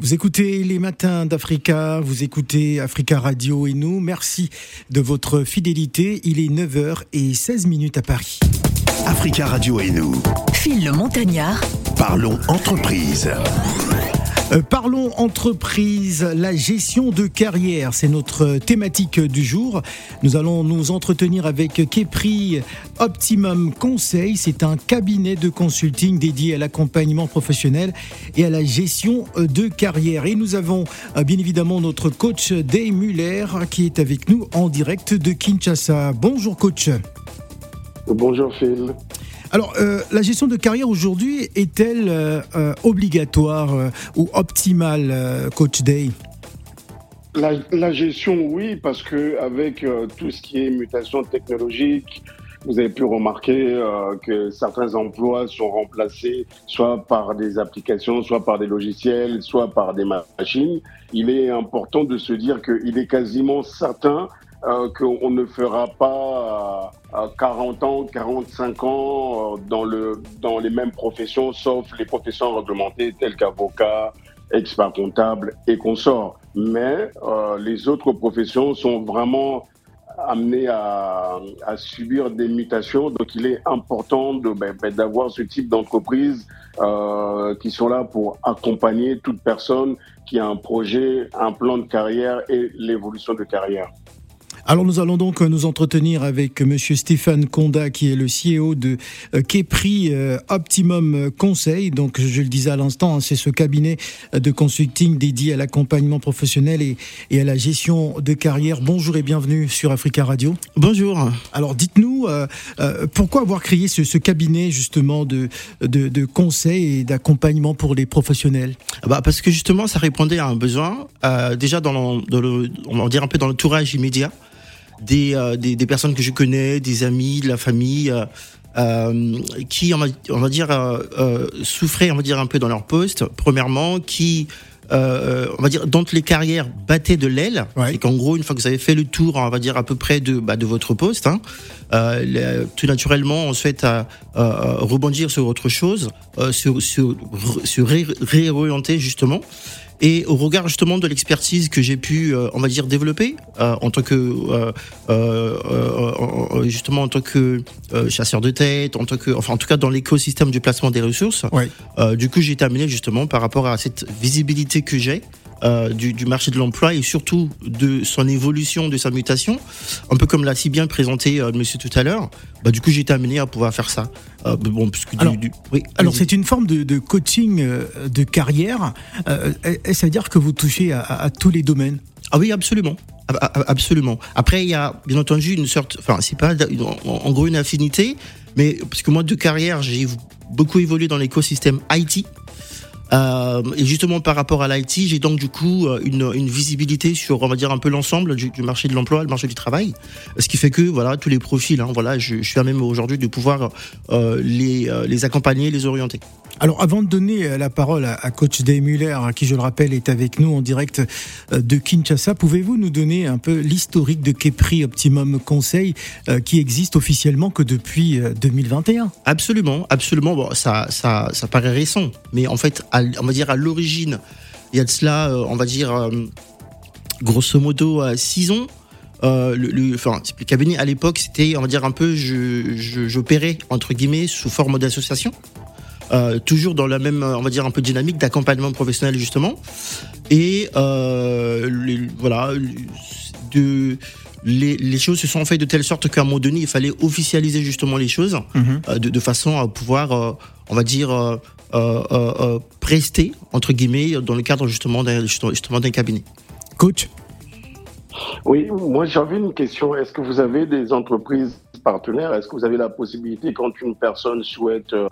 Vous écoutez les matins d'Africa, vous écoutez Africa Radio et nous. Merci de votre fidélité. Il est 9h et 16 minutes à Paris. Africa Radio et nous. Phil le Montagnard. Parlons entreprise. Euh, parlons entreprise, la gestion de carrière, c'est notre thématique du jour. Nous allons nous entretenir avec Kepri Optimum Conseil. C'est un cabinet de consulting dédié à l'accompagnement professionnel et à la gestion de carrière. Et nous avons euh, bien évidemment notre coach Dave Muller qui est avec nous en direct de Kinshasa. Bonjour coach. Bonjour Phil. Alors, euh, la gestion de carrière aujourd'hui est-elle euh, euh, obligatoire ou optimale, Coach Day? La, gestion, oui, parce que avec tout ce qui est mutation technologique, vous avez pu remarquer que certains emplois sont remplacés soit par des applications, soit par des logiciels, soit par des machines. Il est important de se dire qu'il est quasiment certain euh, qu'on ne fera pas à 40 ans, 45 ans euh, dans, le, dans les mêmes professions, sauf les professions réglementées telles qu'avocat, expert comptable et consorts. Mais euh, les autres professions sont vraiment amenées à, subir des mutations. Donc il est important ben, ben, d'avoir ce type d'entreprise euh, qui sont là pour accompagner toute personne qui a un projet, un plan de carrière et l'évolution de carrière. Alors nous allons donc nous entretenir avec Monsieur Stéphane Conda qui est le CEO de euh, Kepri euh, Optimum Conseil. Donc je le disais à l'instant, hein, c'est ce cabinet de consulting dédié à l'accompagnement professionnel et, à la gestion de carrière. Bonjour et bienvenue sur Africa Radio. Bonjour. Alors dites-nous euh, pourquoi avoir créé ce, cabinet justement de, de, conseil et d'accompagnement pour les professionnels? Ah bah Parce que justement ça répondait à un besoin déjà dans le, on va dire un peu dans l'entourage immédiat. Euh, des, des, personnes que je connais, des amis, de la famille, euh, euh qui, on va, on va dire, souffraient, on va dire, un peu dans leur poste, premièrement, qui, on va dire, dont les carrières battaient de l'aile, et qu'en gros, une fois que vous avez fait le tour, on va dire, à peu près de, bah, de votre poste, hein, tout naturellement, on souhaite rebondir sur autre chose, sur, sur, sur réorienter, justement. Et au regard justement de l'expertise que j'ai pu, euh, on va dire, développer euh, en tant que euh, euh justement en tant que chasseur de tête, en tant que, enfin en tout cas dans l'écosystème du placement des ressources. Ouais. du coup, j'ai été amené justement par rapport à cette visibilité que j'ai euh, du, du, marché de l'emploi et surtout de son évolution, de sa mutation, un peu comme l'a si bien présenté euh, monsieur tout à l'heure. Bah, du coup, j'ai été amené à pouvoir faire ça. Euh, bon, puisque alors, du, oui, alors c'est une forme de, de coaching de carrière. Est-ce à dire que vous touchez à, à, tous les domaines Ah oui, absolument. Absolument. Après, il y a bien entendu une sorte, enfin, c'est pas en gros une affinité, mais parce que moi de carrière, j'ai beaucoup évolué dans l'écosystème IT. Euh, et justement par rapport à l'IT, j'ai donc du coup euh, une, une, visibilité sur on va dire un peu l'ensemble du, du, marché de l'emploi, le marché du travail, ce qui fait que voilà tous les profils, hein, voilà, je, je suis à même aujourd'hui de pouvoir euh, les, euh, les accompagner, les orienter. Alors, avant de donner euh, la parole à, coach Dave Muller, hein, qui, je le rappelle, est avec nous en direct euh, de Kinshasa, pouvez-vous nous donner un peu l'historique de Kepri Optimum Conseil, euh, qui existe officiellement que depuis 2021 Absolument, absolument. Bon, ça, ça, ça paraît récent, mais en fait, on va dire à l'origine, il y a de cela, on va dire, grosso modo, six ans. Euh, le, le, enfin, le cabinet à l'époque, c'était, on va dire un peu, j'opérais entre guillemets sous forme d'association. Euh, toujours dans la même, on va dire un peu dynamique d'accompagnement professionnel justement. Et euh, voilà, de, les, les, choses se sont faites de telle sorte qu'à un moment donné, il fallait officialiser justement les choses mhm. euh, de, de, façon à pouvoir, euh, on va dire, euh, prester entre guillemets dans le cadre justement d'un justement d'un cabinet. Coach? Oui, moi j'avais une question. Est-ce que vous avez des entreprises partenaires? Est-ce que vous avez la possibilité, quand une personne souhaite euh,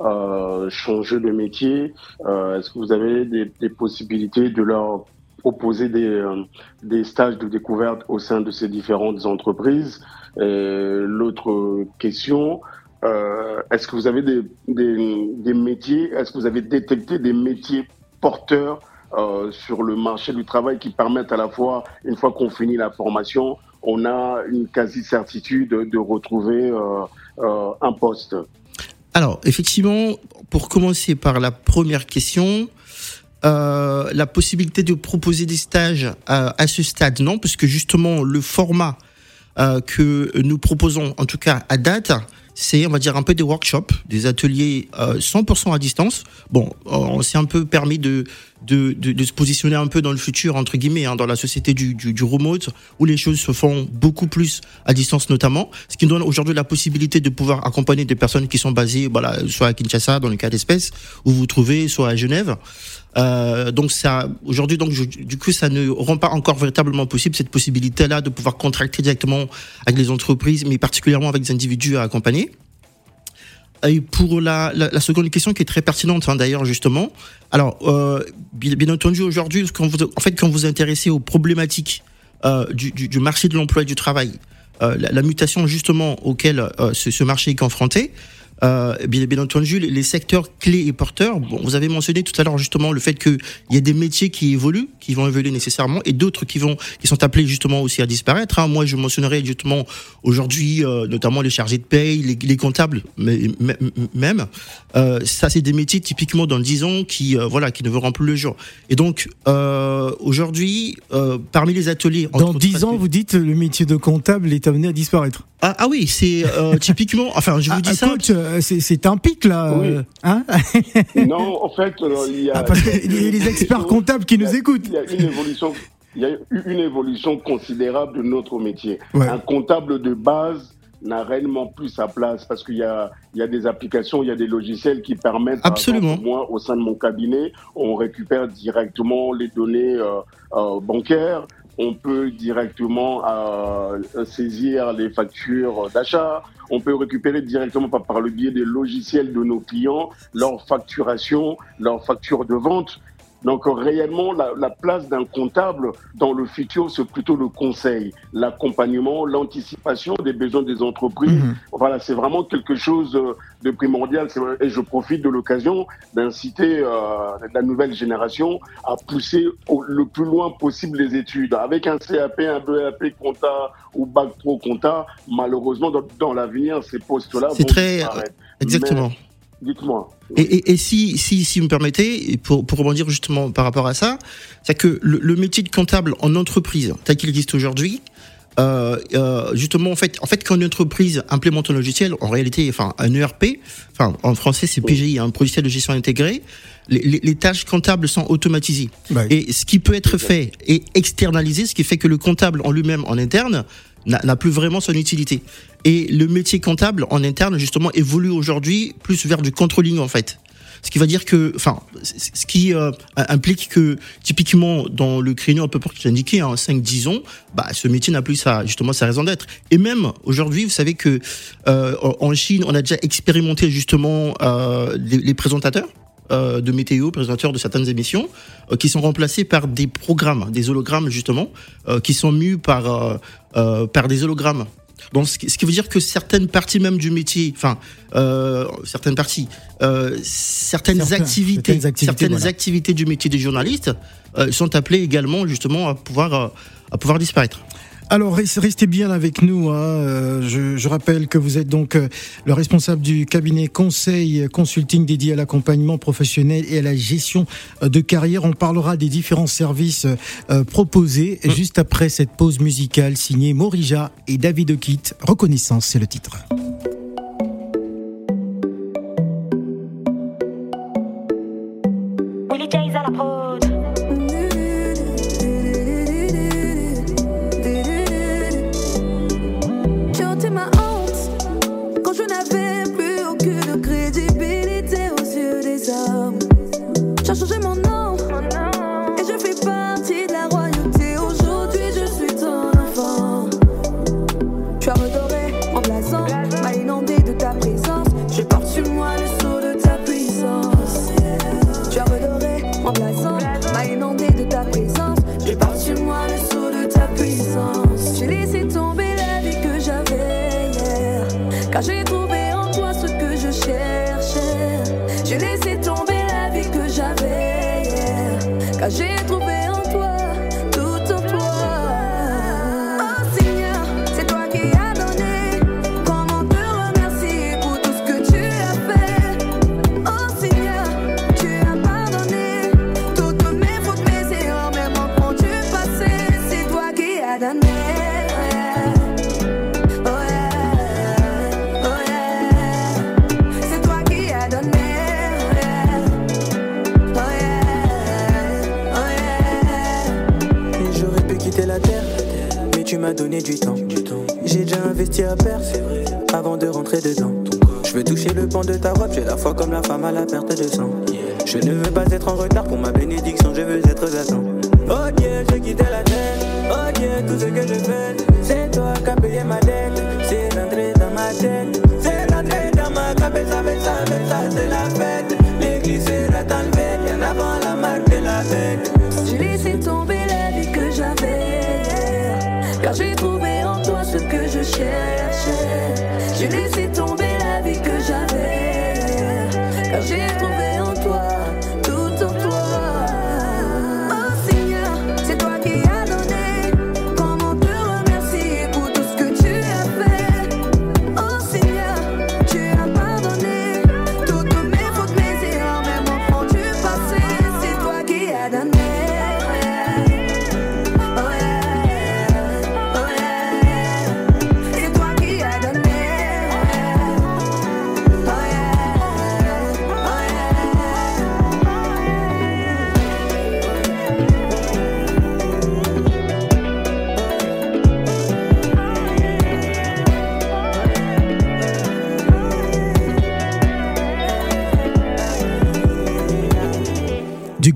euh changer de métier, euh, est-ce que vous avez des, des, possibilités de leur proposer des, euh, des stages de découverte au sein de ces différentes entreprises? L'autre question, euh, est-ce que vous avez des, métiers Est-ce que vous avez détecté des métiers porteurs euh, sur le marché du travail qui permettent à la fois, une fois qu'on finit la formation, on a une quasi-certitude de retrouver euh, un poste? Alors, effectivement, pour commencer par la première question, la possibilité de proposer des stages à, à ce stade, non, puisque justement le format que nous proposons, en tout cas à date, c'est, on va dire, un peu des workshops, des ateliers euh, 100% à distance. Bon, on s'est un peu permis de, de, de, de, se positionner un peu dans le futur, entre guillemets, hein, dans la société du, du, du, remote, où les choses se font beaucoup plus à distance notamment, ce qui nous donne aujourd'hui la possibilité de pouvoir accompagner des personnes qui sont basées, voilà, soit à Kinshasa, dans le cas d'espèce, où vous vous trouvez, soit à Genève. Euh, donc ça, aujourd'hui, donc du coup, ça ne rend pas encore véritablement possible cette possibilité-là de pouvoir contracter directement avec les entreprises, mais particulièrement avec des individus à accompagner. Et pour la, la, seconde question qui est très pertinente hein, d'ailleurs justement, alors euh, bien, entendu aujourd'hui en fait quand vous intéressez aux problématiques euh, du, du, marché de l'emploi et du travail, euh, la, mutation justement auquel euh, ce, marché est confronté, euh, bien, bien, entendu, les, secteurs clés et porteurs. Bon, vous avez mentionné tout à l'heure justement le fait qu'il y a des métiers qui évoluent, qui vont évoluer nécessairement, et d'autres qui vont, qui sont appelés justement aussi à disparaître. Hein. Moi, je mentionnerai justement aujourd'hui, euh, notamment les chargés de paye, les, les comptables, mais, même. Euh, ça, c'est des métiers typiquement dans 10 ans qui, euh, voilà, qui ne verront plus le jour. Et donc, euh, aujourd'hui, parmi les ateliers, dans 10 ans, vous dites le métier de comptable est amené à disparaître. Ah, ah oui, c'est typiquement. Enfin, je vous dis ah, ça. Coach, c'est un pic là. Oui. Hein non, en fait, il y a. Ah, parce a les experts comptables qui nous écoutent. Il y a une évolution. Il y a eu une évolution considérable de notre métier. Ouais. Un comptable de base n'a réellement plus sa place parce qu'il y a, il y a des applications, il y a des logiciels qui permettent, Absolument. Exemple, moi, au sein de mon cabinet, on récupère directement les données euh, euh, bancaires, on peut directement euh, saisir les factures d'achat, on peut récupérer directement par, par, le biais des logiciels de nos clients leur facturation, leur facture de vente. Donc réellement, la, la place d'un comptable dans le futur, c'est plutôt le conseil, l'accompagnement, l'anticipation des besoins des entreprises. Mmh. Voilà, c'est vraiment quelque chose de primordial. Et je profite de l'occasion d'inciter euh, la nouvelle génération à pousser au, le plus loin possible les études. Avec un CAP, un BAP compta ou bac pro compta, malheureusement, dans, dans l'avenir, ces postes-là vont très... disparaître. Exactement. Mais, Dites-moi. Et, et, et, si, si, si vous me permettez, pour, pour rebondir justement par rapport à ça, c'est que le, le, métier de comptable en entreprise, tel qu'il existe aujourd'hui, euh, euh, justement, en fait, en fait, quand une entreprise implémente un logiciel, en réalité, enfin, un ERP, enfin, en français, c'est PGI, un logiciel de gestion intégré, les, les, les, tâches comptables sont automatisées. Et ce qui peut être fait est externalisé, ce qui fait que le comptable en lui-même, en interne, n'a plus vraiment son utilité. Et le métier comptable en interne, justement, évolue aujourd'hui plus vers du controlling, en fait. Ce qui va dire que, enfin, ce qui euh, implique que, typiquement, dans le créneau un peu qui indiqué, hein, 5-10 ans, bah, ce métier n'a plus sa, justement, sa raison d'être. Et même, aujourd'hui, vous savez que, euh, en Chine, on a déjà expérimenté, justement, euh, les présentateurs euh, de météo, présentateurs de certaines émissions, euh, qui sont remplacés par des programmes, des hologrammes justement, euh, qui sont mus par par des hologrammes. Donc, ce qui, veut dire que certaines parties même du métier, enfin, certaines parties, certaines, Certains, activités, certaines activités, certaines voilà. activités du métier des journalistes sont appelées également justement à pouvoir à pouvoir disparaître. Alors restez bien avec nous. Hein. Je, je, rappelle que vous êtes donc le responsable du cabinet conseil consulting dédié à l'accompagnement professionnel et à la gestion de carrière. On parlera des différents services euh, proposés mmh. juste après cette pause musicale signée Morija et David Okit. Reconnaissance, c'est le titre. Tout tu m'as donné du temps. J'ai déjà investi à perdre, avant de rentrer dedans. Je veux toucher le pan de ta robe, j'ai la foi comme la femme à la perte de sang. Je ne veux pas être en retard pour ma bénédiction, je veux être à Oh Dieu, j'ai quitté la tête. Oh Dieu, tout ce que je fais, c'est toi qui as payé ma dette. C'est rentré dans ma tête, c'est rentré dans ma cabeza, ça, ça, c'est la fête. L'église sera enlevée bien avant la marque de la fête. Ce que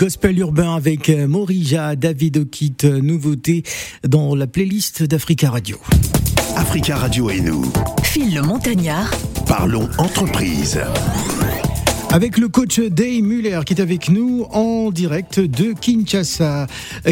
gospel urbain avec euh, Morija, David Okit, euh, nouveauté dans la playlist d'Africa Radio. Africa Radio et nous, Phil le Montagnard, parlons entreprise. Avec le coach Day Muller qui est avec nous en direct de Kinshasa.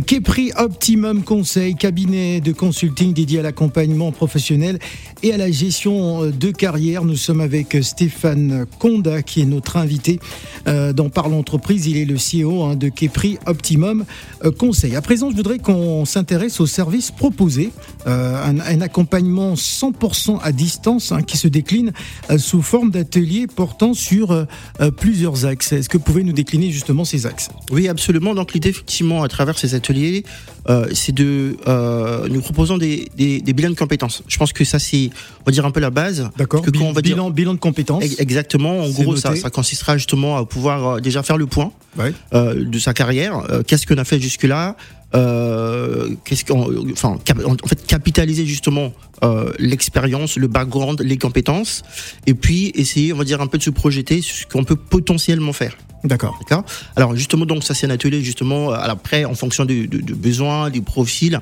Kepri Optimum Conseil, cabinet de consulting dédié à l'accompagnement professionnel et à la gestion de carrière. Nous sommes avec Stéphane Konda qui est notre invité euh, dans Parle Entreprise. Il est le CEO hein, de Kepri Optimum euh, Conseil. À présent, je voudrais qu'on s'intéresse aux services proposés. Euh, un, accompagnement 100% à distance hein, qui se décline euh, sous forme d'ateliers portant sur euh, euh, plusieurs axes. Est-ce que vous pouvez nous décliner justement ces axes? Oui, absolument. Donc l'idée, effectivement, à travers ces ateliers, euh, c'est de euh, nous proposons des, des, des bilans de compétences. Je pense que ça, c'est, on va dire un peu la base. D'accord dire- bilan, de compétences. Ex- Exactement. En gros, ça, consistera justement à pouvoir euh, déjà faire le point Ouais. euh, de sa carrière. Euh, Qu'est-ce qu'on a fait jusque-là? Euh, Qu'est-ce qu'on, enfin, en fait, capitaliser justement euh, l'expérience, le background, les compétences, et puis essayer, on va dire, un peu de se projeter sur ce qu'on peut potentiellement faire. D'accord. D'accord? Alors justement, donc ça c'est un atelier justement. euh, Après, en fonction du de, de besoins, du profil,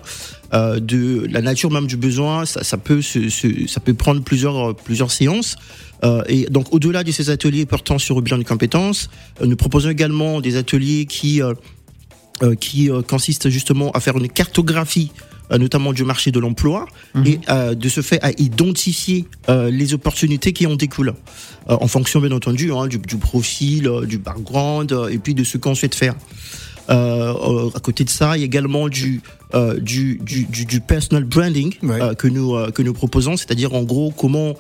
euh, de la nature même du besoin, ça, ça peut se, se- ça peut prendre plusieurs plusieurs séances. Euh, et donc au-delà de ces ateliers portant sur le bilan de compétences, euh, nous proposons également des ateliers qui euh, euh, qui euh, consistent justement à faire une cartographie euh, notamment du marché de l'emploi et euh, de ce fait à identifier euh, les opportunités qui en découlent euh, en fonction bien entendu hein, du, du profil, euh, du background euh, et puis de ce qu'on souhaite faire. Euh, euh, à côté de ça, il y a également du euh, du, du, du, du personal branding Ouais. euh, que nous euh, que nous proposons, c'est-à-dire en gros comment,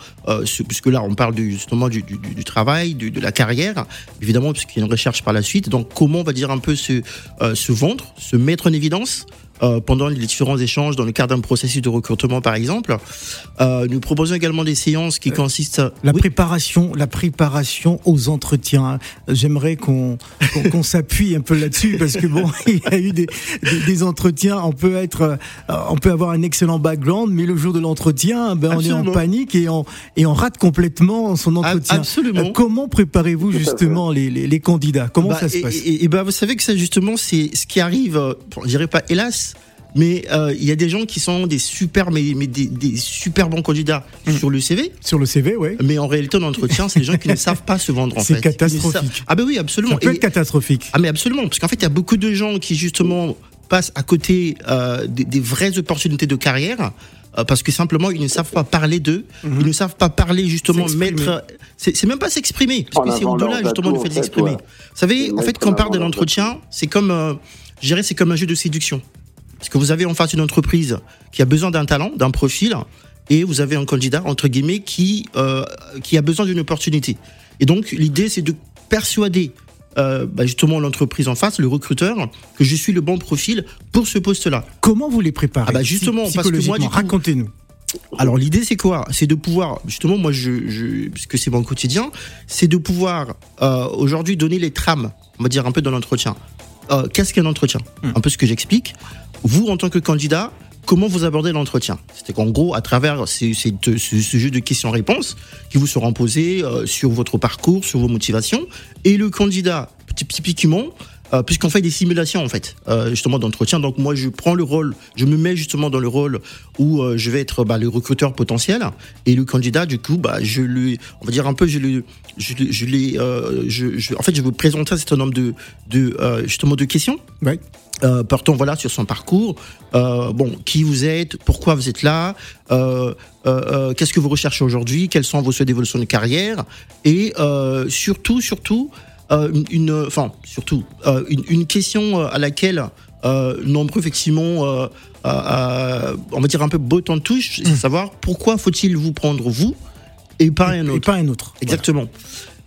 ce- puisque là on parle du, justement du, du, du- travail, de la carrière, évidemment puisqu'il y a une recherche par la suite. Donc comment on va dire un peu se se vendre, se mettre en évidence. Euh, pendant les différents échanges dans le cadre d'un processus de recrutement par exemple, euh, nous proposons également des séances qui consistent à... La Oui. préparation, la préparation aux entretiens. J'aimerais qu'on qu'on qu'on s'appuie un peu là-dessus parce que bon, il y a eu des, des, des entretiens. On peut être, euh, on peut avoir un excellent background, mais le jour de l'entretien, ben on est en panique et on et on rate complètement son entretien. absolument. Euh, comment préparez-vous justement les, les, les candidats? Comment Bah, ça se passe? et, et bah, vous savez que ça justement c'est ce qui arrive, euh, bon, je dirais pas hélas, mais euh, il y a des gens qui sont des super mais, mais des, des super bons candidats Mm. sur le CV, Sur le CV, ouais. mais en réalité en entretien c'est des gens qui ne savent pas se vendre en C'est catastrophique. savent- Ah ben oui absolument. Ça peut Et- être catastrophique. ah mais absolument, parce qu'en fait il y a beaucoup de gens qui justement passent à côté euh, des, des vraies opportunités de carrière. euh, Parce que simplement ils ne savent pas parler d'eux, ils ne savent pas parler justement mettre, c'est même pas s'exprimer, parce En que c'est au-delà justement du fait de s'exprimer. ouais. Vous savez, en fait quand on parle leurs l'entretien, c'est comme, euh, je dirais, c'est comme un jeu de séduction, parce que vous avez en face une entreprise qui a besoin d'un talent, d'un profil, et vous avez un candidat entre guillemets qui euh, qui a besoin d'une opportunité. Et donc l'idée c'est de persuader euh, bah, justement l'entreprise en face, le recruteur, que je suis le bon profil pour ce poste-là. Comment vous les préparez Ah bah justement, parce que moi, racontez-nous. Alors l'idée c'est quoi? C'est de pouvoir, justement, moi je, je puisque c'est mon quotidien, c'est de pouvoir euh, aujourd'hui donner les trames, on va dire un peu dans l'entretien. Euh, Qu'est-ce qu'un entretien? Hmm. Un peu ce que j'explique. Vous en tant que candidat, comment vous abordez l'entretien? C'est qu'en gros, à travers ce, jeu de questions-réponses qui vous seront posées euh, sur votre parcours, sur vos motivations, et le candidat, typ- typiquement, euh, puisqu'on fait des simulations en fait, euh, justement d'entretien. Donc moi, je prends le rôle, je me mets justement dans le rôle où euh, je vais être bah, le recruteur potentiel, et le candidat, du coup, bah, je lui, on va dire un peu, je lui, je, lui- je euh, je, je- en fait, je vais présenter un certain nombre de, de justement de questions Ouais. euh, portant voilà sur son parcours. Euh, bon, qui vous êtes, pourquoi vous êtes là, euh, qu'est-ce que vous recherchez aujourd'hui, quels sont vos souhaits d'évolution de carrière, et surtout, surtout, une, une- enfin surtout euh, une, une question euh, à laquelle euh, nombreux effectivement, euh, euh, euh, on va dire un peu bottant en touche, c'est savoir pourquoi faut-il vous prendre vous et pas un Et autre. pas un autre. Exactement.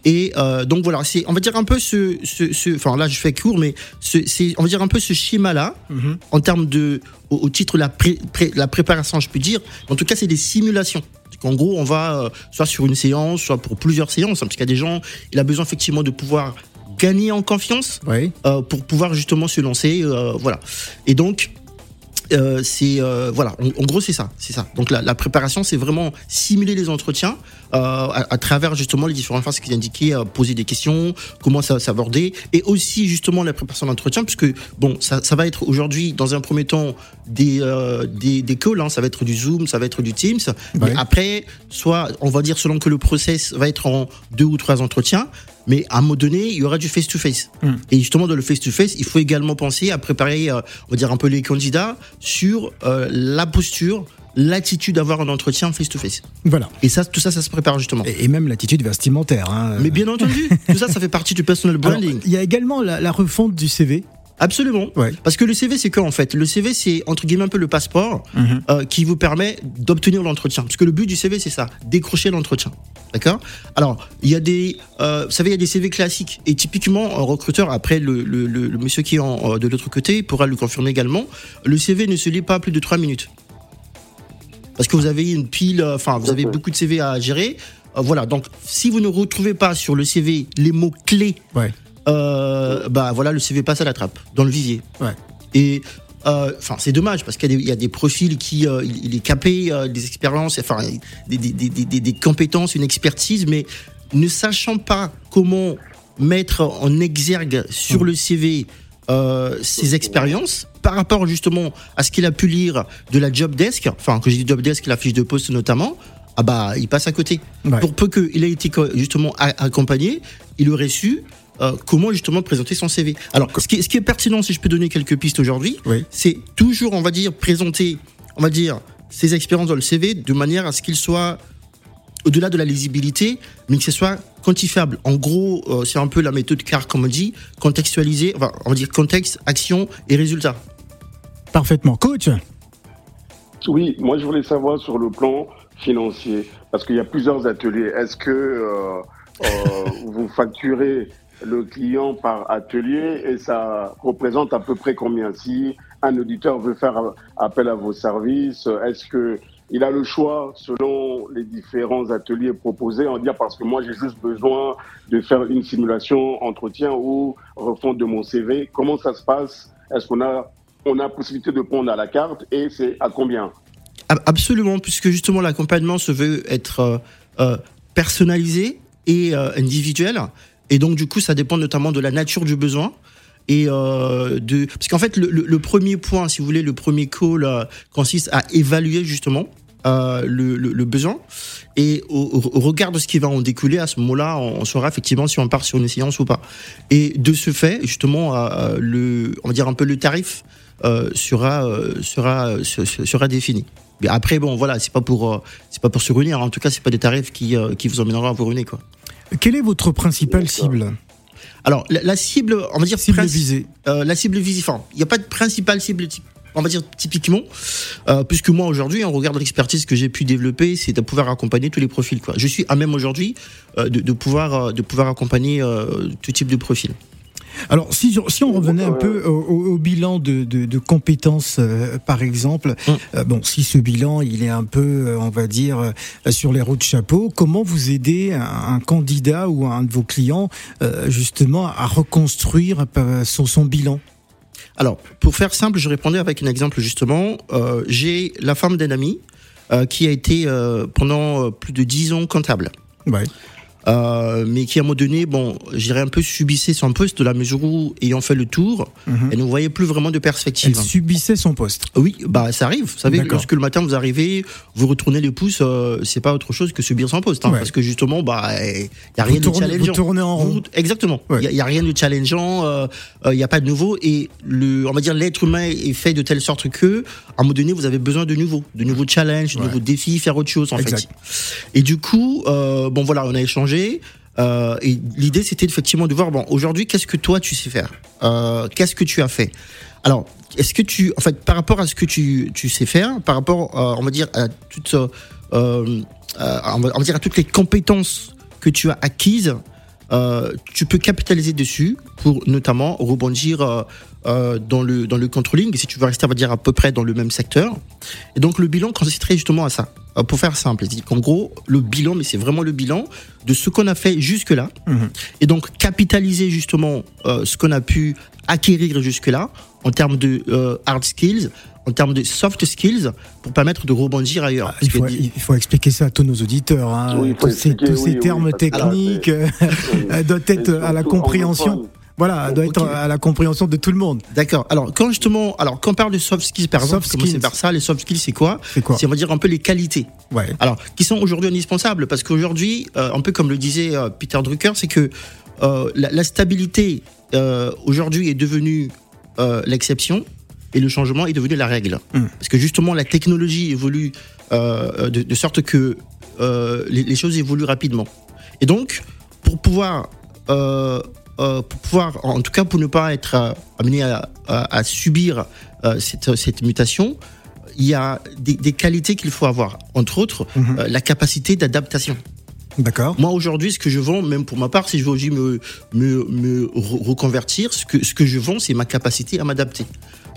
Et euh, donc voilà, c'est on va dire un peu ce, ce, ce- enfin là je fais court, mais ce- c'est on va dire un peu ce schéma là Voilà. Mhm. en termes de au, au titre de la pré- pré- la préparation, je peux dire. En tout cas, c'est des simulations. En gros, on va euh, soit sur une séance, soit pour plusieurs séances, hein, parce qu'il y a des gens, il a besoin effectivement de pouvoir gagner en confiance euh, pour pouvoir justement se lancer, euh, voilà. Et donc. Euh, c'est euh, voilà. En, en gros c'est ça. C'est ça. Donc la, la préparation c'est vraiment simuler les entretiens euh, à, à travers justement les différentes phases qui indiquées poser des questions comment ça s'aborder et aussi justement la préparation d'entretien puisque bon ça, ça va être aujourd'hui dans un premier temps des des, des calls hein, ça va être du zoom ça va être du teams. Mais après soit on va dire selon que le process va être en deux ou trois entretiens mais à un moment donné il y aura du face to face Hmm. et justement dans le face to face il faut également penser à préparer euh, on va dire un peu les candidats sur euh, la posture l'attitude d'avoir un entretien face to face Voilà. et ça tout ça ça se prépare justement Et, et même l'attitude vestimentaire. hein. mais bien entendu tout ça ça fait partie du personal Alors, branding il y a également la, la refonte du CV. Absolument. Ouais. Parce que le CV, c'est quoi en fait? Le CV, c'est entre guillemets un peu le passeport Mhm. euh, qui vous permet d'obtenir l'entretien. Parce que le but du CV, c'est ça, décrocher l'entretien. D'accord? Alors, il y a des, euh, vous savez, il y a des CV classiques. Et typiquement, un recruteur, après le, le, le, le monsieur qui est en, euh, de l'autre côté pourra le confirmer également, le CV ne se lit pas plus de 3 minutes. Parce que vous avez une pile, euh, enfin, vous avez beaucoup de CV à gérer. Euh, voilà, donc si vous ne retrouvez pas sur le CV les mots clés Ouais. Euh, bah voilà, le CV passe à la trappe, dans le vivier. Ouais. Et euh, enfin, c'est dommage parce qu'il y, a des- il y a des profils qui, euh, il, il est capé, des expériences, enfin, des, des, des, des, des compétences, une expertise, mais ne sachant pas comment mettre en exergue sur le CV ses expériences par rapport justement à ce qu'il a pu lire de la job desk, enfin, que j'ai dit job desk, la fiche de poste notamment, ah bah, il passe à côté. Ouais. Pour peu qu'il ait été justement accompagné, il aurait su euh, comment justement présenter son CV. Alors, ce qui, est, ce qui est pertinent, si je peux donner quelques pistes aujourd'hui, Oui. c'est toujours, on va dire, présenter, on va dire, ses expériences dans le CV de manière à ce qu'il soit au-delà de la lisibilité, mais que ce soit quantifiable. En gros, euh, c'est un peu la méthode CAR, comme on dit, contextualiser, enfin, on va dire contexte, action et résultat. Parfaitement. Coach Oui, moi je voulais savoir sur le plan financier, parce qu'il y a plusieurs ateliers. Est-ce que euh, euh, vous facturez le client par atelier et ça représente à peu près combien? Si un auditeur veut faire appel à vos services, est-ce que il a le choix selon les différents ateliers proposés? En dire parce que moi j'ai juste besoin de faire une simulation entretien ou refonte de mon CV. Comment ça se passe? Est-ce qu'on a on a possibilité de prendre à la carte et c'est à combien? Ab- Absolument, puisque justement l'accompagnement se veut être euh, euh, personnalisé et euh, individuel. Et donc, du coup, ça dépend notamment de la nature du besoin. Et euh, de parce qu'en fait le, premier point, si vous voulez, le premier call euh, consiste à évaluer justement euh, le, besoin et au, regard de ce qui va en découler à ce moment-là, on, saura effectivement si on part sur une séance ou pas. Et de ce fait, justement, le on va dire un peu le tarif sera sera se- se- sera défini. Mais après bon voilà, c'est pas pour c'est pas pour se ruiner. En tout cas, c'est pas des tarifs qui qui vous emmèneront à vous ruiner quoi. Quelle est votre principale cible Alors la, la cible, on va dire Cible visée. euh, la cible visée. Enfin, il n'y a pas de principale cible. type- On va dire typiquement, euh, puisque moi aujourd'hui, on regarde l'expertise que j'ai pu développer, c'est de pouvoir accompagner tous les profils. Quoi. Je suis à même aujourd'hui euh, de, de pouvoir euh, de pouvoir accompagner tout type de profil. Alors, si, si on revenait un peu au, au- au bilan de, de- de compétences, euh, par exemple, Mm. euh, bon, si ce bilan, il est un peu, euh, on va dire, euh, sur les roues de chapeau, comment vous aidez un, un candidat ou un de vos clients, euh, justement, à reconstruire euh, son, son bilan? Alors, pour faire simple, je répondais avec un exemple justement. Euh, J'ai la femme d'un ami euh, qui a été euh, pendant euh, plus de 10 ans comptable. Ouais. Euh, mais qui à un moment donné, bon, j'irais un peu subissait son poste de la mesure où, ayant fait le tour, Mhm. elle ne voyait plus vraiment de perspective. Elle subissait son poste. Oui, bah ça arrive. Vous savez, lorsque le matin vous arrivez, vous retournez les pouces, euh, c'est pas autre chose que subir son poste, hein, Ouais. parce que justement, bah, il y a Vous rien de tournez, vous challengeant. tournez en rond. Vous- exactement. Il Ouais. y a- y, a rien de challengeant. euh, Il n'y a pas de nouveau et le, on va dire l'être humain est fait de telle sorte que, à un moment donné, vous avez besoin de nouveaux, de nouveaux challenges, de Ouais. nouveaux défis, faire autre chose en Exact. fait. Et du coup, euh, bon voilà, on a échangé. Euh, et l'idée, c'était effectivement de voir, bon, aujourd'hui, qu'est-ce que toi tu sais faire? Euh, Qu'est-ce que tu as fait? Alors, est-ce que tu, en fait, par rapport à ce que tu, tu sais faire, par rapport, euh, on va dire, à toutes, on, va, dire à toutes les compétences que tu as acquises, tu peux capitaliser dessus pour notamment rebondir dans le dans le controlling. Si tu veux rester, on va dire à peu près dans le même secteur. Et donc le bilan consisterait justement à ça. Euh, pour faire simple, c'est qu'en gros le bilan, mais c'est vraiment le bilan de ce qu'on a fait jusque là. Mhm. Et donc capitaliser justement euh, ce qu'on a pu acquérir jusque là en termes de euh, hard skills, en termes de soft skills, pour permettre de rebondir ailleurs. Ah, Il faut, que- il faut expliquer ça à tous nos auditeurs. hein. Oui, tous ces, oui, termes techniques doivent être à la compréhension. Voilà, doit être à la compréhension de tout le monde. D'accord. Alors quand justement, alors quand on parle de soft skills, par exemple, Soft commencer skills. par ça. Les soft skills, c'est quoi C'est quoi C'est on va dire un peu les qualités. Ouais. Alors, qui sont aujourd'hui indispensables parce qu'aujourd'hui, euh, un peu comme le disait euh, Peter Drucker, c'est que euh, la, la stabilité aujourd'hui est devenue l'exception et le changement est devenu la règle. Mm. Parce que justement, la technologie évolue de, de sorte que les, les choses évoluent rapidement. Et donc, pour pouvoir, euh, pour pouvoir, en tout cas, pour ne pas être euh, amené à, à- à subir euh, cette, cette mutation, il y a des, des qualités qu'il faut avoir. Entre autres, Mhm. la capacité d'adaptation. D'accord. Moi, aujourd'hui, ce que je vends, même pour ma part, si je veux aujourd'hui me, me, me re- reconvertir, ce que, ce que je vends, c'est ma capacité à m'adapter.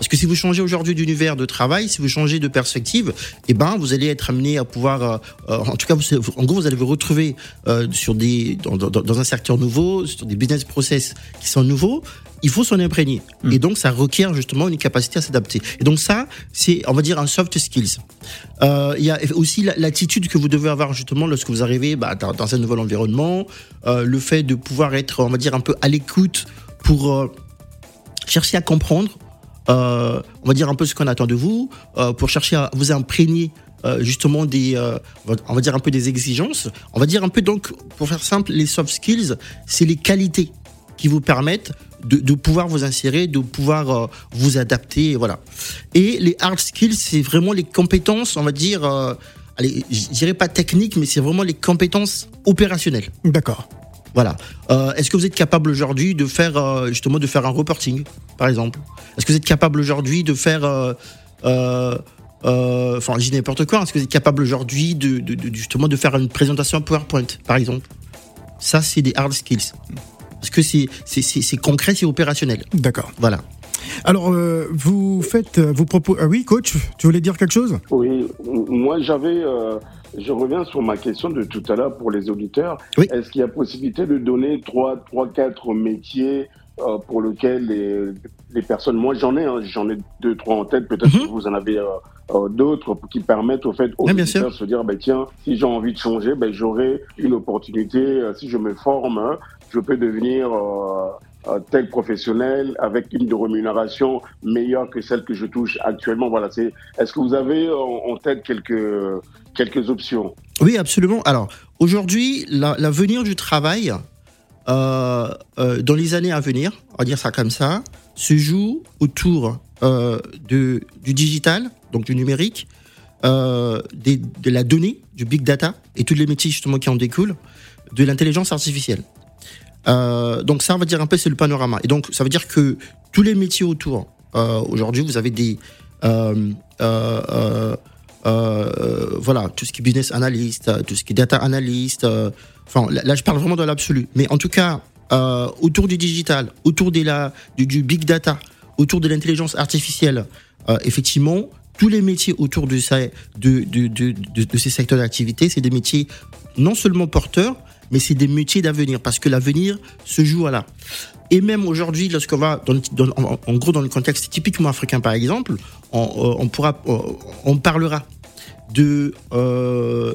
Parce que si vous changez aujourd'hui d'univers de travail, si vous changez de perspective, eh ben, vous allez être amené à pouvoir, euh, euh, en tout cas, vous, en gros, vous allez vous retrouver euh, sur des, dans, dans, dans un secteur nouveau, sur des business process qui sont nouveaux. Il faut s'en imprégner. Et donc, ça requiert justement une capacité à s'adapter. Et donc, ça, c'est, on va dire, un soft skills. Euh, Il y a aussi la- l'attitude que vous devez avoir justement lorsque vous arrivez bah, dans, dans un nouvel environnement, euh, le fait de pouvoir être, on va dire, un peu à l'écoute pour euh, chercher à comprendre, euh, on va dire un peu ce qu'on attend de vous, euh, pour chercher à vous imprégner euh, justement des, on va- dire un peu des exigences. On va dire un peu donc, pour faire simple, les soft skills, c'est les qualités qui vous permettent de, pouvoir vous insérer, de pouvoir vous adapter, voilà. Et les hard skills, c'est vraiment les compétences, on va dire, allez, je dirais pas techniques, mais c'est vraiment les compétences opérationnelles. D'accord. Voilà. Euh, Est-ce que vous êtes capable aujourd'hui de faire euh, justement de faire un reporting, par exemple? Est-ce que vous êtes capable aujourd'hui de faire, euh, euh, euh, enfin, je dis n'importe quoi. Est-ce que vous êtes capable aujourd'hui de, de- de- justement de faire une présentation PowerPoint, par exemple? Ça, c'est des hard skills. Parce que c'est c'est- c'est- c'est concret, c'est opérationnel. D'accord. Voilà. Alors, euh, vous faites, vous proposez. Ah oui, coach, tu voulais dire quelque chose? Oui, moi j'avais, euh, je reviens sur ma question de tout à l'heure pour les auditeurs. Oui. Est-ce qu'il y a possibilité de donner trois, trois, quatre métiers euh, pour lesquels les, les personnes, moi j'en ai, hein, j'en ai deux, trois en tête, peut-être Mhm. que vous en avez euh, euh, d'autres qui permettent au fait aux auditeurs de se dire, ben tiens, si j'ai envie de changer, ben j'aurai une opportunité. euh, si je me forme, hein, je peux devenir euh, tel professionnel avec une rémunération meilleure que celle que je touche actuellement. Voilà, c'est. Est-ce que vous avez en, tête quelques quelques options? Oui, absolument. Alors, aujourd'hui, la- l'avenir du travail, euh, euh, dans les années à venir, on va dire ça comme ça, se joue autour euh, de, du digital, donc du numérique, euh, de la donnée, du big data et tous les métiers justement qui en découlent, de l'intelligence artificielle. Euh, donc ça, on va dire un peu, c'est le panorama. Et donc, ça veut dire que tous les métiers autour, euh, aujourd'hui, vous avez des... euh, voilà, tout ce qui est business analyst, tout ce qui est data analyst. Enfin, là, je parle vraiment de l'absolu. Mais en tout cas, autour du digital, autour de la, du, big data, autour de l'intelligence artificielle, effectivement, tous les métiers autour de, ça, de, de, de, de ces secteurs d'activité, c'est des métiers non seulement porteurs, mais c'est des métiers d'avenir parce que l'avenir se joue à là. Et même aujourd'hui, lorsqu'on va dans, le- dans- en, en gros dans le contexte typiquement africain par exemple, on, euh, on pourra, euh, on parlera de, euh,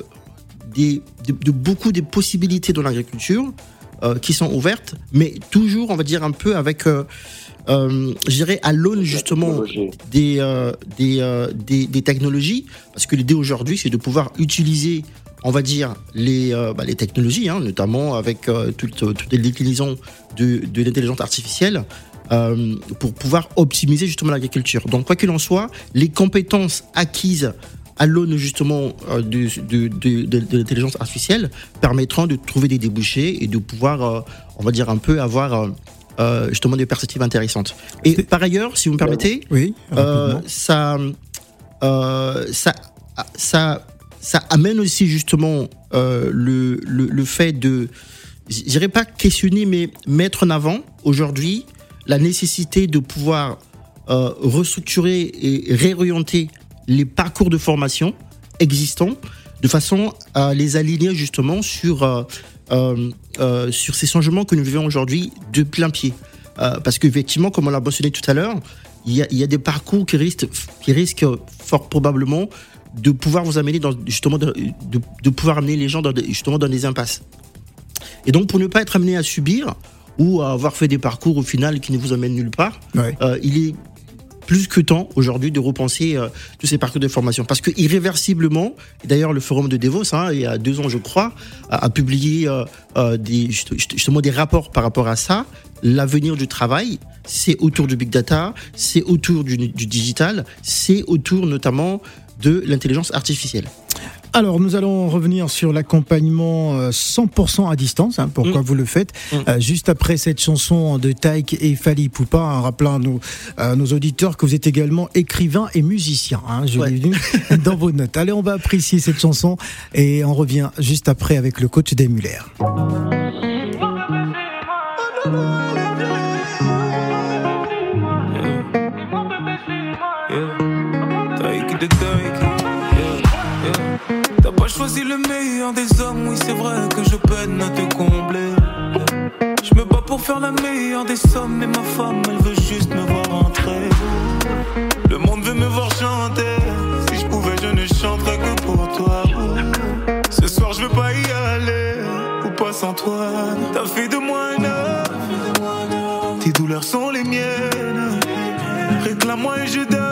des, de, de beaucoup des possibilités dans l'agriculture euh, qui sont ouvertes, mais toujours, on va dire un peu avec, euh, euh, à l'aune justement Technologie. des, des, des, des technologies, parce que l'idée aujourd'hui, c'est de pouvoir utiliser, on va dire, les, euh, bah, les technologies, hein, notamment avec euh, toute, toute les déclinaisons de, de l'intelligence artificielle, euh, pour pouvoir optimiser justement l'agriculture. Donc, quoi qu'il en soit, les compétences acquises à l'aune justement euh, de, de, l'intelligence artificielle permettront de trouver des débouchés et de pouvoir, euh, on va dire, un peu avoir euh, euh, justement des perspectives intéressantes. Et par ailleurs, si vous me permettez, Oui, euh, ça, euh, ça, ça, ça amène aussi justement euh, le, le, fait de, je dirais pas questionner, mais mettre en avant aujourd'hui la nécessité de pouvoir euh, restructurer et réorienter les parcours de formation existants de façon à les aligner justement sur, euh, sur ces changements que nous vivons aujourd'hui de plein pied. Parce qu'effectivement, comme on l'a mentionné tout à l'heure, il y a, y a des parcours qui risquent, qui risquent fort probablement de pouvoir vous amener dans, justement de, de, de pouvoir amener les gens dans justement dans des impasses. Et donc pour ne pas être amené à subir ou à avoir fait des parcours au final qui ne vous amènent nulle part, Ouais. euh, il est plus que temps aujourd'hui de repenser euh, tous ces parcours de formation. Parce que irréversiblement, d'ailleurs le forum de Davos, hein, il y a deux ans je crois, a, publié euh, euh, justement des rapports par rapport à ça. L'avenir du travail, c'est autour du big data, c'est autour du digital, c'est autour notamment de l'intelligence artificielle. Alors, nous allons revenir sur l'accompagnement euh, 100% à distance. hein, pourquoi Mm. vous le faites Mm. Euh, Juste après cette chanson de Taïk et Fali Poupa, en rappelant à nos, à nos auditeurs que vous êtes également écrivain et musicien. hein, je Ouais. l'ai vu dans vos notes. Allez, on va apprécier cette chanson et on revient juste après avec le coach des Muller. Yeah, yeah. Choisi le meilleur des hommes, oui c'est vrai que je peine à te combler. Je me bats pour faire la meilleure des sommes, mais ma femme elle veut juste me voir entrer. Le monde veut me voir chanter, si je pouvais je ne chanterais que pour toi. Ce soir je veux pas y aller, ou pas sans toi. T'as fait de moi un homme, tes douleurs sont les miennes. Réclame-moi et je donne,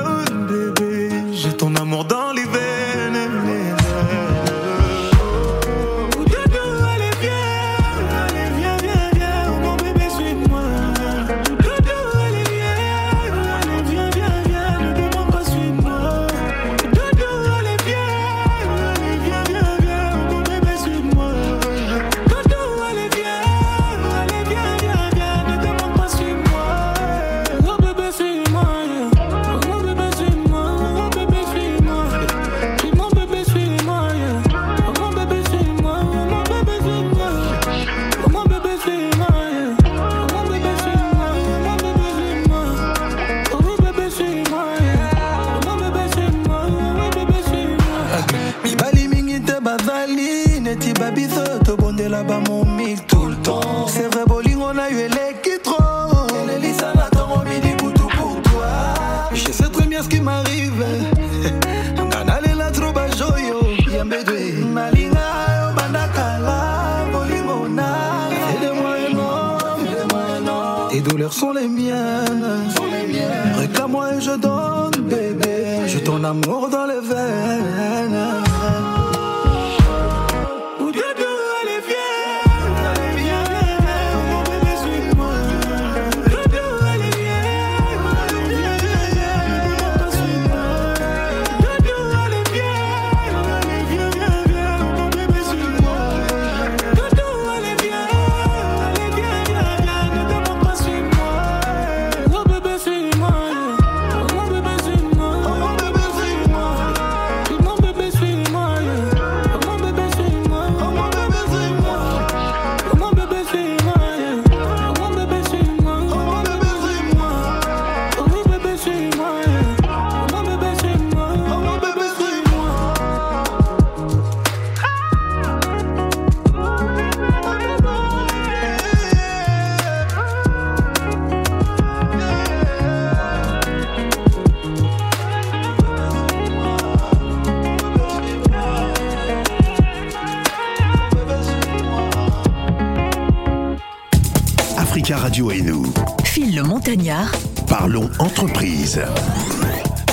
tobondela bamomil tout le temps. C'est vrai bolingo na yo eleki tro elelisa na ntongo midi kutu pour toi. Je sais très bien ce qui m'arrive. Nga nalela tro bajoyo yambedwe malinga yo bandakala bolingo na Aide-moi un aide-moi un homme. tes douleurs sont les miennes. Réclame-moi et je donne bébé. J'ai ton amour dans les veines Montagnard. Parlons entreprise.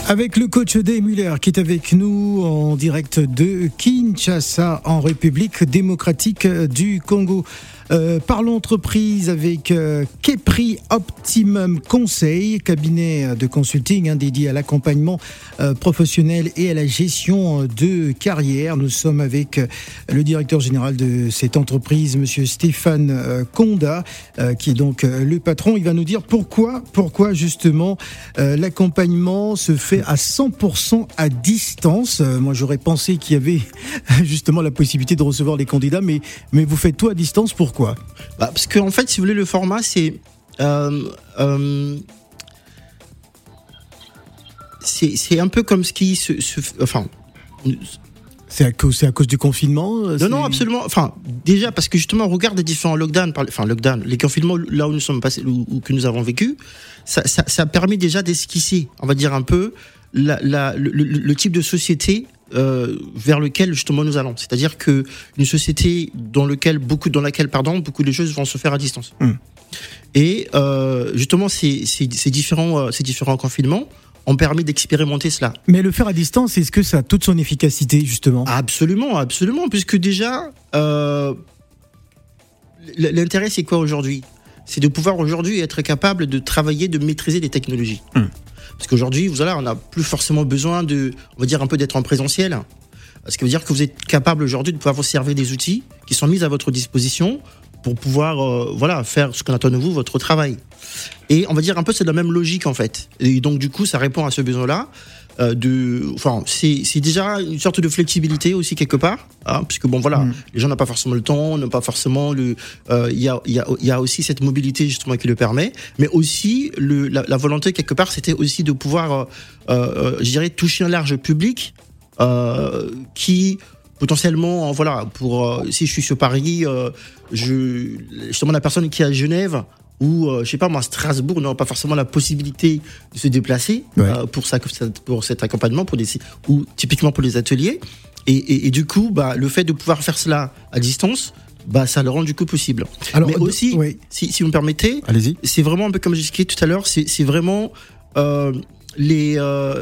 Avec le coach Day Muller qui est avec nous en direct de Kinshasa en République démocratique du Congo. Euh, parlons entreprise avec euh, Kepri Optimum Conseil, cabinet de consulting hein, dédié à l'accompagnement euh, professionnel et à la gestion de carrière. Nous sommes avec euh, le directeur général de cette entreprise, Monsieur Stéphane euh, Conda, euh, qui est donc euh, le patron. Il va nous dire pourquoi, pourquoi justement euh, l'accompagnement se fait à 100% à distance. Euh, moi, j'aurais pensé qu'il y avait justement la possibilité de recevoir les candidats, mais mais vous faites tout à distance. Pourquoi Bah, parce qu'en fait, si vous voulez, le format, c'est. euh, euh, c'est un peu comme ce qui se. se- enfin. C'est à cause, à cause du confinement euh, Non, non, absolument. Enfin, déjà, parce que justement, on regarde les différents lockdowns, enfin, lockdown, les confinements là où nous sommes passés, ou, que nous avons vécu, ça, ça, ça a permis déjà d'esquisser, on va dire un peu, la, la, le, le- le type de société euh, vers lequel justement nous allons. C'est-à-dire que une société dans lequel beaucoup, dans laquelle, pardon, beaucoup de choses vont se faire à distance. Hmm. Et euh, justement, ces, ces, ces différents, euh, ces différents confinements ont permis d'expérimenter cela. Mais le faire à distance, est-ce que ça a toute son efficacité justement? Absolument, absolument, puisque déjà, euh, l'intérêt c'est quoi aujourd'hui? C'est de pouvoir aujourd'hui être capable de travailler, de maîtriser les technologies. Hum. Parce qu'aujourd'hui, voilà, on n'a plus forcément besoin de, on dire un peu d'être en présentiel. Ce qui veut dire que vous êtes capable aujourd'hui de pouvoir vous servir des outils qui sont mis à votre disposition pour pouvoir, euh, voilà, faire ce qu'on attend de vous, votre travail. Et on va dire un peu c'est la même logique en fait. Et donc du coup, ça répond à ce besoin-là. Euh, de, enfin, c'est déjà une sorte de flexibilité aussi quelque part, hein, puisque bon voilà, Mm. les gens n'ont pas forcément le temps, n'ont pas forcément le, euh, il y a il y a il y a aussi cette mobilité justement qui le permet, mais aussi le la, la volonté quelque part, c'était aussi de pouvoir, euh, euh, je dirais, toucher un large public euh, qui potentiellement, euh, voilà, pour euh, si je suis sur Paris, euh, je justement la personne qui est à Genève ou euh, je sais pas moi Strasbourg n'aura pas forcément la possibilité de se déplacer Ouais. euh, pour ça pour cet accompagnement pour des ou typiquement pour les ateliers et, et, et du coup bah le fait de pouvoir faire cela à distance bah ça le rend du coup possible Alors, mais aussi oui. si, si vous me permettez Allez-y. c'est vraiment un peu comme j'expliquais tout à l'heure, c'est vraiment euh, les, euh,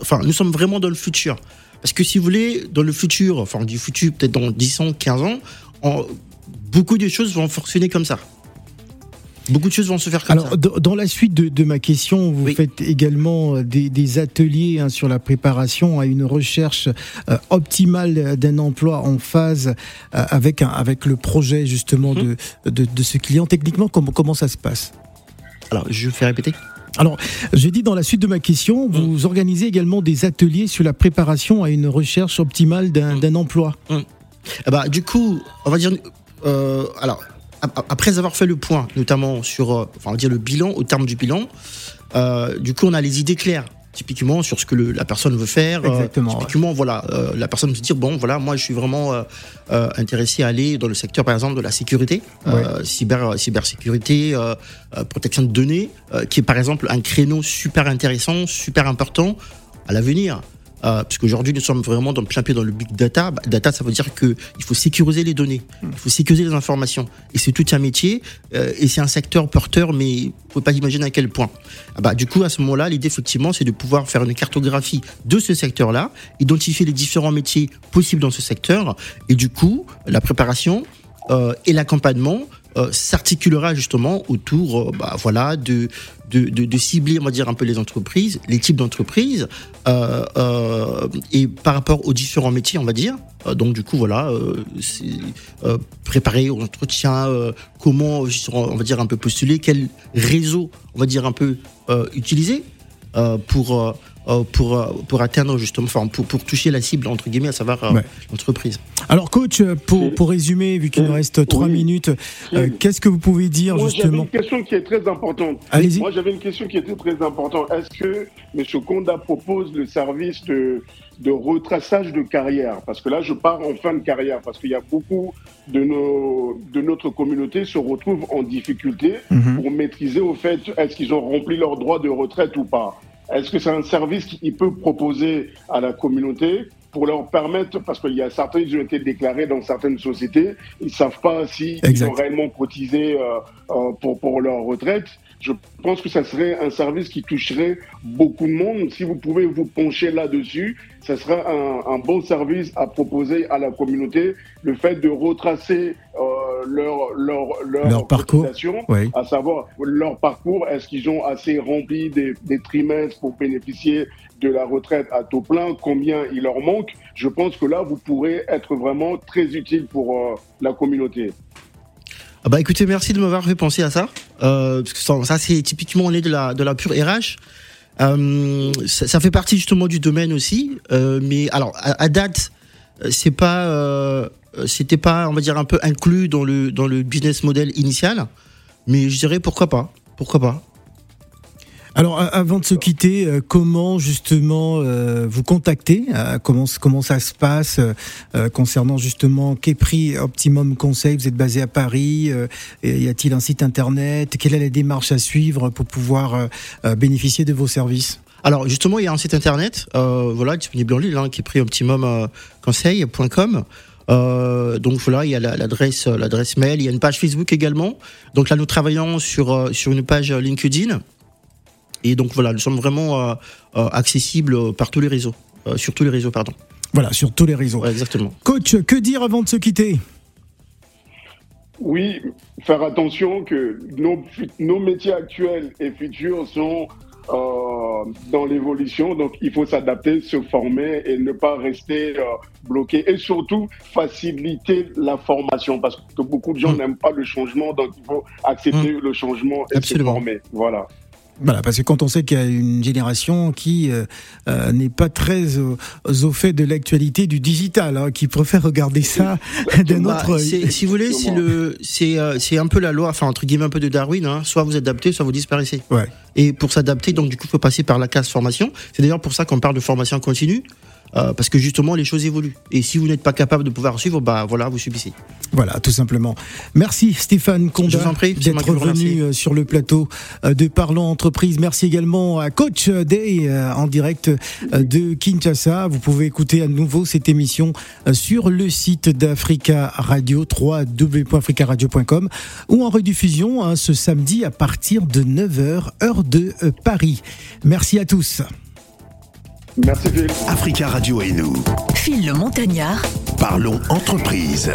enfin, nous sommes vraiment dans le futur. Parce que si vous voulez, dans le futur, enfin du futur, peut-être dans 10 ans, 15 ans, en- beaucoup de choses vont fonctionner comme ça. Beaucoup de choses vont se faire comme Alors, ça. dans dans la suite de, de ma question, vous Oui. faites également euh, des, des ateliers hein, sur la préparation à une recherche euh, optimale d'un emploi en phase euh, avec, un, avec le projet justement Mhm. de, de, de ce client. Techniquement, comment, comment ça se passe? Alors, je fais répéter. Alors, j'ai dit dans la suite de ma question, vous organisez également des ateliers sur la préparation à une recherche optimale d'un Mm. d'un emploi. Ah bah, du coup, on va dire, euh, alors, après avoir fait le point, notamment sur, euh, enfin, on va dire le bilan, au terme du bilan, euh, du coup, on a les idées claires. Typiquement sur ce que le- la personne veut faire. euh, Exactement, typiquement, voilà, euh, la personne se dire bon, voilà, moi, je suis vraiment euh, intéressé à aller dans le secteur, par exemple, de la sécurité, euh, cyber, cybersécurité, protection de données, qui est par exemple un créneau super intéressant, super important à l'avenir. Euh, parce qu'aujourd'hui, nous sommes vraiment dans, plein pied dans le big data. Bah, data, ça veut dire que il faut sécuriser les données, il faut sécuriser les informations. Et c'est tout un métier, euh, et c'est un secteur porteur, mais vous pouvez pas imaginer à quel point. Ah bah, du coup, à ce moment-là, l'idée, effectivement, c'est de pouvoir faire une cartographie de ce secteur-là, identifier les différents métiers possibles dans ce secteur, et du coup, la préparation euh, et l'accompagnement euh, s'articulera justement autour euh, bah, voilà, de, cibler, on va dire, un peu les entreprises, les types d'entreprises, euh, et par rapport aux différents métiers, on va dire. Donc, du coup, voilà, préparer aux entretiens, comment, on va dire, un peu postuler, quel réseau, on va dire, un peu utiliser pour, euh, pour, euh, pour atteindre justement, enfin, pour, pour toucher la cible, entre guillemets, à savoir euh, Ouais. l'entreprise. Alors, coach, pour, pour résumer, vu qu'il nous reste trois Oui. minutes, euh, qu'est-ce que vous pouvez dire Moi, j'avais justement une question qui est très importante. Allez-y. Moi, j'avais une question qui était très importante. Est-ce que M. Konda propose le service de, de retraçage de carrière? Parce que là, je pars en fin de carrière, parce qu'il y a beaucoup de, nos, de notre communauté se retrouvent en difficulté Mhm. pour maîtriser au fait est-ce qu'ils ont rempli leur droit de retraite ou pas? Est-ce que c'est un service qu'il peut proposer à la communauté pour leur permettre, parce qu'il y a certains qui ont été déclarés dans certaines sociétés, ils ne savent pas s'ils Exact. ont réellement cotisé euh, euh, pour, pour leur retraite. Je pense que ça serait un service qui toucherait beaucoup de monde. Si vous pouvez vous pencher là-dessus, ça sera un, un bon service à proposer à la communauté. Le fait de retracer euh, leur, leur, leur, Leur parcours. Oui. à savoir leur parcours, est-ce qu'ils ont assez rempli des, des trimestres pour bénéficier de la retraite à taux plein, combien il leur manque? Je pense que là, vous pourrez être vraiment très utile pour euh, la communauté. Ah bah écoutez, merci de m'avoir fait penser à ça. Euh, parce que ça, c'est typiquement on est de la de la pure RH. Euh, ça, ça fait partie justement du domaine aussi. Euh, mais alors à, à date, c'est pas euh, c'était pas on va dire un peu inclus dans le dans le business model initial. Mais je dirais pourquoi pas, pourquoi pas. Alors, avant de se quitter, euh, comment justement euh, vous contacter Euh, comment, ça se passe concernant justement Kepri Optimum Conseil? Vous êtes basé à Paris. y a-t-il un site internet? Quelle est la démarche à suivre pour pouvoir bénéficier de vos services? Alors justement, il y a un site internet, voilà, disponible en ligne, hein, qui est pris optimumconseil.com. Euh, donc voilà, il y a la- l'adresse, l'adresse mail, il y a une page Facebook également. Donc là, nous travaillons sur sur une page LinkedIn. Et donc voilà, nous sommes vraiment euh, euh, accessibles euh, par tous les réseaux, euh, sur tous les réseaux, pardon. Voilà, sur tous les réseaux. Ouais, exactement. Coach, que dire avant de se quitter? Oui, faire attention que nos, métiers actuels et futurs sont euh, dans l'évolution, donc il faut s'adapter, se former et ne pas rester euh, bloqué. Et surtout, faciliter la formation, parce que beaucoup de gens Mm. n'aiment pas le changement, donc il faut accepter le changement et Absolument. se former. Voilà. Voilà, parce que quand on sait qu'il y a une génération qui euh, euh, n'est pas très au, au fait de l'actualité du digital, hein, qui préfère regarder ça d'un Bah, autre œil. si vous voulez, c'est le, c'est, euh, c'est un peu la loi, enfin entre guillemets un peu de Darwin. Hein, soit vous adaptez, soit vous disparaissez. Ouais. Et pour s'adapter, donc du coup, il faut passer par la case formation. C'est d'ailleurs pour ça qu'on parle de formation continue, euh, parce que justement, les choses évoluent. Et si vous n'êtes pas capable de pouvoir suivre, bah voilà, vous subissez. Voilà, tout simplement. Merci Stéphane Conda d'être venu euh, sur le plateau euh, de Parlons Entreprise. Merci également à Coach Day en direct de Kinshasa. Vous pouvez écouter à nouveau cette émission sur le site d'Africa Radio, www.africaradio.com ou en rediffusion hein, ce samedi à partir de 9h, heure de Paris. Merci à tous. Merci Phil. Africa Radio et nous. Phil le Montagnard Parlons entreprise.